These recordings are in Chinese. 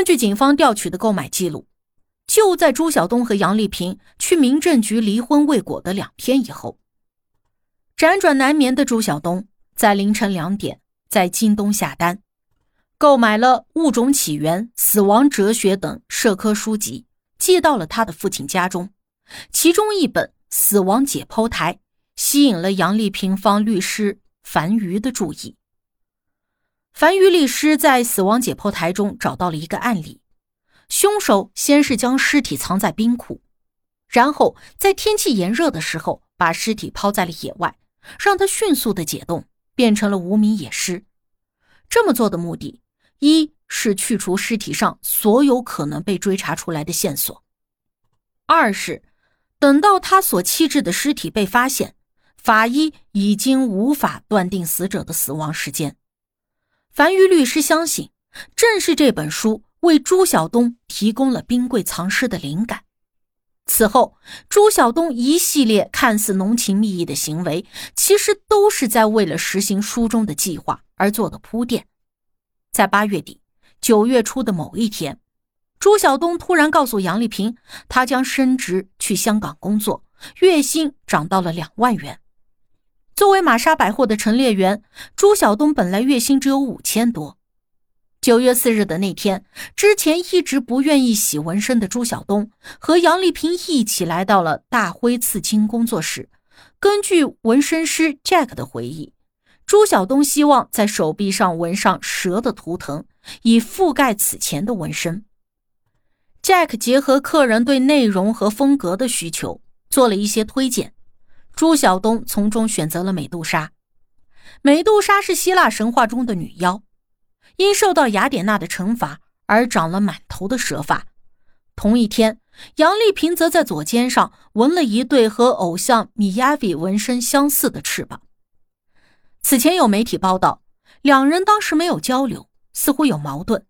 根据警方调取的购买记录，就在朱晓东和杨丽萍去民政局离婚未果的两天以后，辗转难眠的朱晓东在凌晨两点在京东下单，购买了《物种起源》《死亡哲学》等社科书籍，寄到了他的父亲家中。其中一本《死亡解剖台》吸引了杨丽萍方律师樊瑜的注意。樊瑜律师在死亡解剖台中找到了一个案例：凶手先是将尸体藏在冰库，然后在天气炎热的时候把尸体抛在了野外，让它迅速的解冻，变成了无名野尸。这么做的目的，一是去除尸体上所有可能被追查出来的线索；二是等到他所弃置的尸体被发现，法医已经无法断定死者的死亡时间。樊瑜律师相信，正是这本书为朱晓东提供了冰柜藏尸的灵感。此后，朱晓东一系列看似浓情蜜意的行为，其实都是在为了实行书中的计划而做的铺垫。在八月底、九月初的某一天，朱晓东突然告诉杨丽萍，他将升职去香港工作，月薪涨到了两万元。作为玛莎百货的陈列员，朱晓东本来月薪只有五千多。九月四日的那天，之前一直不愿意洗纹身的朱晓东和杨丽萍一起来到了大辉刺青工作室。根据纹身师 Jack 的回忆，朱晓东希望在手臂上纹上蛇的图腾，以覆盖此前的纹身。Jack 结合客人对内容和风格的需求，做了一些推荐。朱晓东从中选择了美杜莎。美杜莎是希腊神话中的女妖，因受到雅典娜的惩罚而长了满头的蛇发。同一天，杨丽萍则在左肩上纹了一对和偶像米亚比纹身相似的翅膀。此前有媒体报道，两人当时没有交流，似乎有矛盾。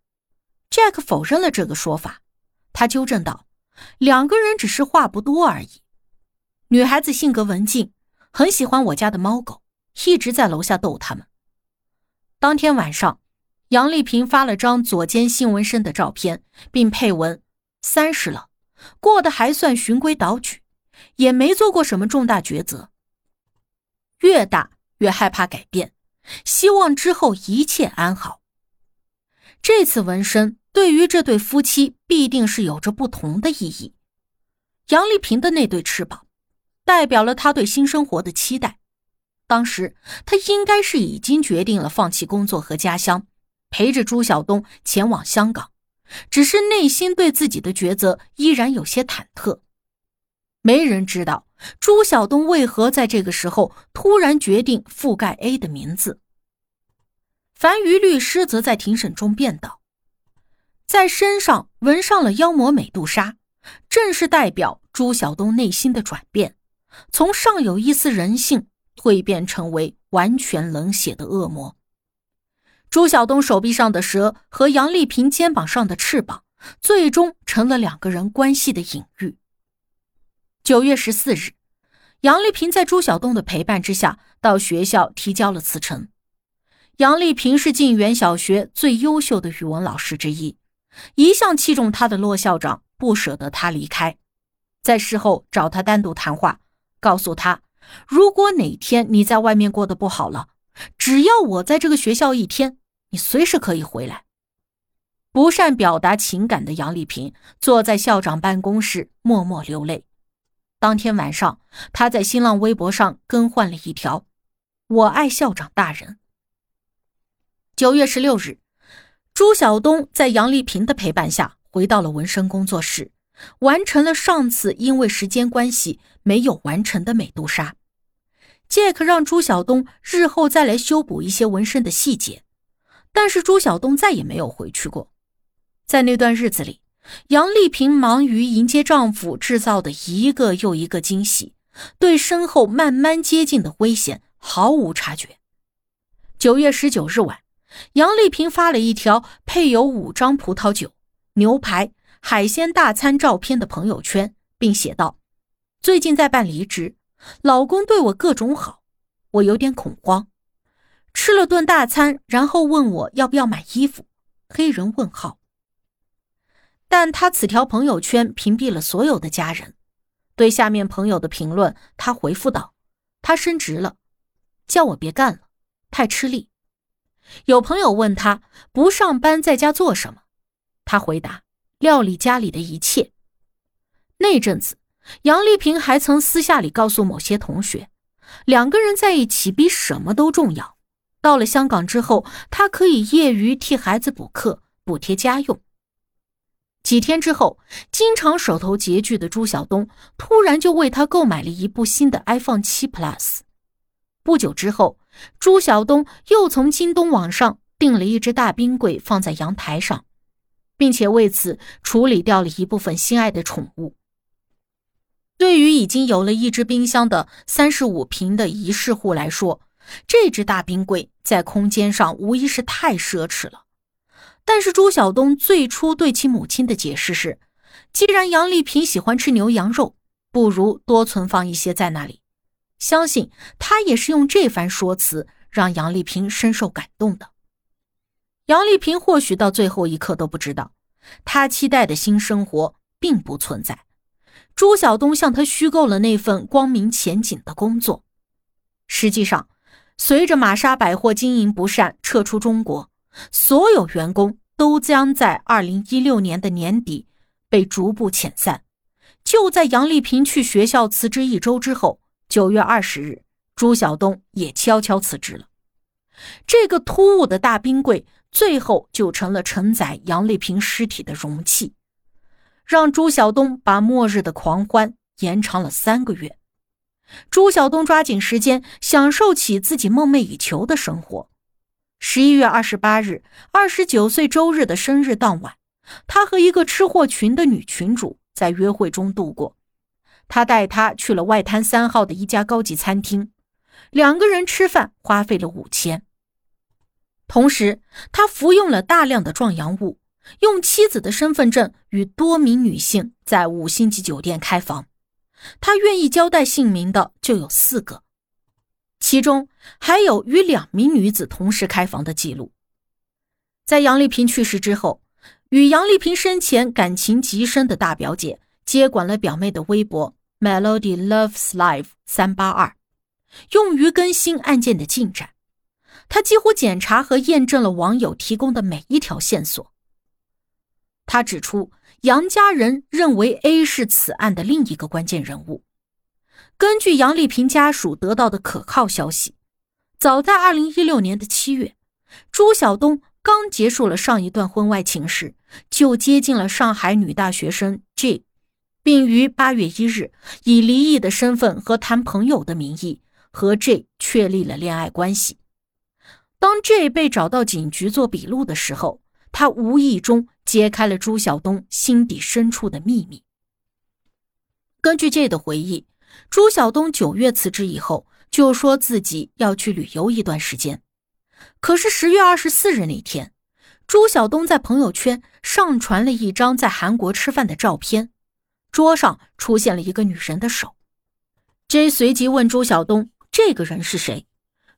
Jack 否认了这个说法，他纠正道：“两个人只是话不多而已。”女孩子性格文静，很喜欢我家的猫狗，一直在楼下逗他们。当天晚上，杨丽萍发了张左肩新纹身的照片，并配文：“三十了，过得还算循规蹈矩，也没做过什么重大抉择。越大越害怕改变，希望之后一切安好。”这次纹身对于这对夫妻必定是有着不同的意义。杨丽萍的那对翅膀。代表了他对新生活的期待。当时他应该是已经决定了放弃工作和家乡，陪着朱晓东前往香港，只是内心对自己的抉择依然有些忐忑。没人知道朱晓东为何在这个时候突然决定覆盖 A 的名字。樊瑜律师则在庭审中辩道：“在身上纹上了妖魔美杜莎，正是代表朱晓东内心的转变。”从尚有一丝人性蜕变成为完全冷血的恶魔。朱晓东手臂上的蛇和杨丽萍肩膀上的翅膀，最终成了两个人关系的隐喻。九月十四日，杨丽萍在朱晓东的陪伴之下到学校提交了辞呈。杨丽萍是晋源小学最优秀的语文老师之一，一向器重她的骆校长不舍得她离开，在事后找她单独谈话。告诉他，如果哪天你在外面过得不好了，只要我在这个学校一天，你随时可以回来。不善表达情感的杨丽萍坐在校长办公室默默流泪。当天晚上，她在新浪微博上更换了一条：“我爱校长大人。”九月十六日，朱晓东在杨丽萍的陪伴下回到了纹身工作室。完成了上次因为时间关系没有完成的美杜莎。杰克让朱晓东日后再来修补一些纹身的细节。但是朱晓东再也没有回去过。在那段日子里，杨丽萍忙于迎接丈夫制造的一个又一个惊喜，对身后慢慢接近的危险毫无察觉。九月十九日晚，杨丽萍发了一条配有五张葡萄酒、牛排、海鲜大餐照片的朋友圈，并写道：“最近在办离职，老公对我各种好，我有点恐慌。吃了顿大餐，然后问我要不要买衣服。”黑人问号。但他此条朋友圈屏蔽了所有的家人。对下面朋友的评论，他回复道：“他升职了，叫我别干了，太吃力。”有朋友问他不上班在家做什么，他回答：“料理家里的一切。”那阵子，杨丽萍还曾私下里告诉某些同学，两个人在一起比什么都重要。到了香港之后，她可以业余替孩子补课，补贴家用。几天之后，经常手头拮据的朱晓东突然就为她购买了一部新的 iPhone 七 Plus。不久之后，朱晓东又从京东网上订了一只大冰柜放在阳台上，并且为此处理掉了一部分心爱的宠物。对于已经有了一只冰箱的三十五平的一室户来说，这只大冰柜在空间上无疑是太奢侈了。但是朱晓东最初对其母亲的解释是，既然杨丽萍喜欢吃牛羊肉，不如多存放一些在那里。相信他也是用这番说辞让杨丽萍深受感动的。杨丽萍或许到最后一刻都不知道，她期待的新生活并不存在。朱晓东向他虚构了那份光明前景的工作。实际上，随着玛莎百货经营不善撤出中国，所有员工。都将在二零一六年的年底被逐步遣散。就在杨丽萍去学校辞职一周之后，九月二十日，朱晓东也悄悄辞职了。这个突兀的大冰柜最后就成了承载杨丽萍尸体的容器，让朱晓东把末日的狂欢延长了三个月。朱晓东抓紧时间享受起自己梦寐以求的生活。十一月二十八日，二十九岁周日的生日当晚，他和一个吃货群的女群主在约会中度过。他带她去了外滩三号的一家高级餐厅，两个人吃饭花费了五千。同时，他服用了大量的壮阳物，用妻子的身份证与多名女性在五星级酒店开房。他愿意交代姓名的就有四个。其中还有与两名女子同时开房的记录。在杨丽萍去世之后，与杨丽萍生前感情极深的大表姐接管了表妹的微博 “Melody Loves Life 三八二”，用于更新案件的进展。她几乎检查和验证了网友提供的每一条线索。他指出，杨家人认为 A 是此案的另一个关键人物。根据杨丽萍家属得到的可靠消息，早在二零一六年的七月，朱晓东刚结束了上一段婚外情时，就接近了上海女大学生 J，并于八月一日以离异的身份和谈朋友的名义和 J 确立了恋爱关系。当 J 被找到警局做笔录的时候，他无意中揭开了朱晓东心底深处的秘密。根据 J 的回忆。朱晓东九月辞职以后，就说自己要去旅游一段时间。可是十月二十四日那天，朱晓东在朋友圈上传了一张在韩国吃饭的照片，桌上出现了一个女人的手。J 随即问朱晓东：“这个人是谁？”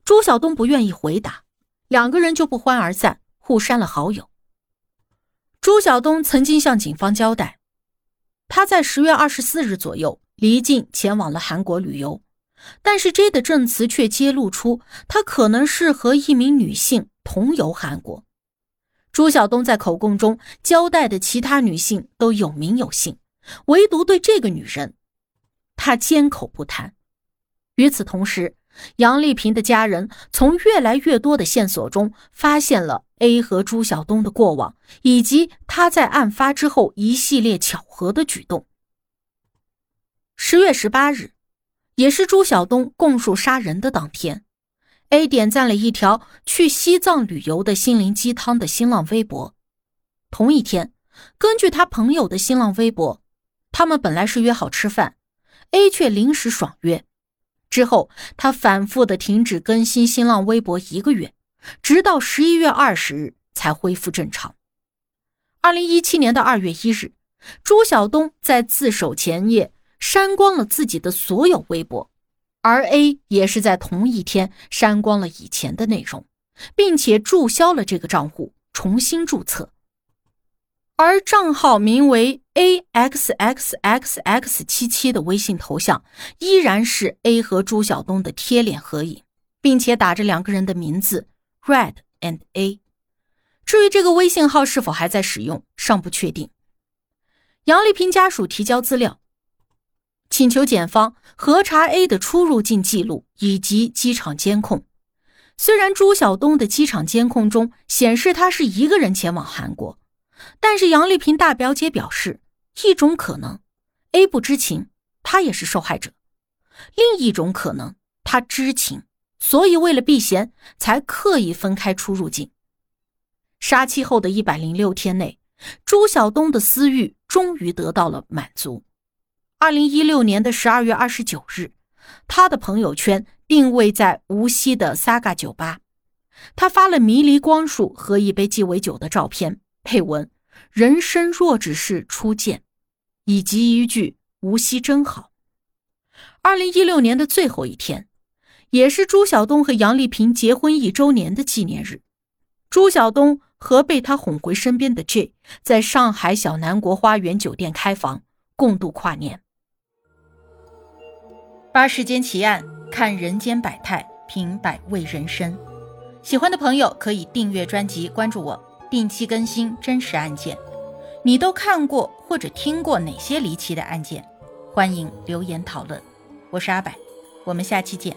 朱晓东不愿意回答，两个人就不欢而散，互删了好友。朱晓东曾经向警方交代，他在十月二十四日左右。离境前往了韩国旅游，但是 J 的证词却揭露出他可能是和一名女性同游韩国。朱晓东在口供中交代的其他女性都有名有姓，唯独对这个女人，他缄口不谈。与此同时，杨丽萍的家人从越来越多的线索中发现了 A 和朱晓东的过往，以及他在案发之后一系列巧合的举动。十月十八日，也是朱晓东供述杀人的当天 A 点赞了一条去西藏旅游的心灵鸡汤的新浪微博。同一天，根据他朋友的新浪微博，他们本来是约好吃饭，A 却临时爽约。之后，他反复的停止更新新浪微博一个月，直到十一月二十日才恢复正常。二零一七年的二月一日，朱晓东在自首前夜删光了自己的所有微博，而 A 也是在同一天删光了以前的内容，并且注销了这个账户，重新注册。而账号名为 a x x x x 七七的微信头像，依然是 A 和朱晓东的贴脸合影，并且打着两个人的名字 Red and A。至于这个微信号是否还在使用，尚不确定。杨丽萍家属提交资料，请求检方核查 A 的出入境记录以及机场监控。虽然朱晓东的机场监控中显示他是一个人前往韩国。但是杨丽萍大表姐表示，一种可能，A 不知情，他也是受害者；另一种可能，他知情，所以为了避嫌，才刻意分开出入境。杀妻后的一百零六天内，朱晓东的私欲终于得到了满足。二零一六年的十二月二十九日，他的朋友圈定位在无锡的 Saga 酒吧，他发了迷离光束和一杯鸡尾酒的照片。配文：人生若只是初见，以及一句无锡真好。二零一六年的最后一天，也是朱晓东和杨丽萍结婚一周年的纪念日。朱晓东和被他哄回身边的 J 在上海小南国花园酒店开房，共度跨年。八世间奇案，看人间百态，品百味人生。喜欢的朋友可以订阅专辑，关注我。定期更新真实案件，你都看过或者听过哪些离奇的案件？欢迎留言讨论。我是阿柏，我们下期见。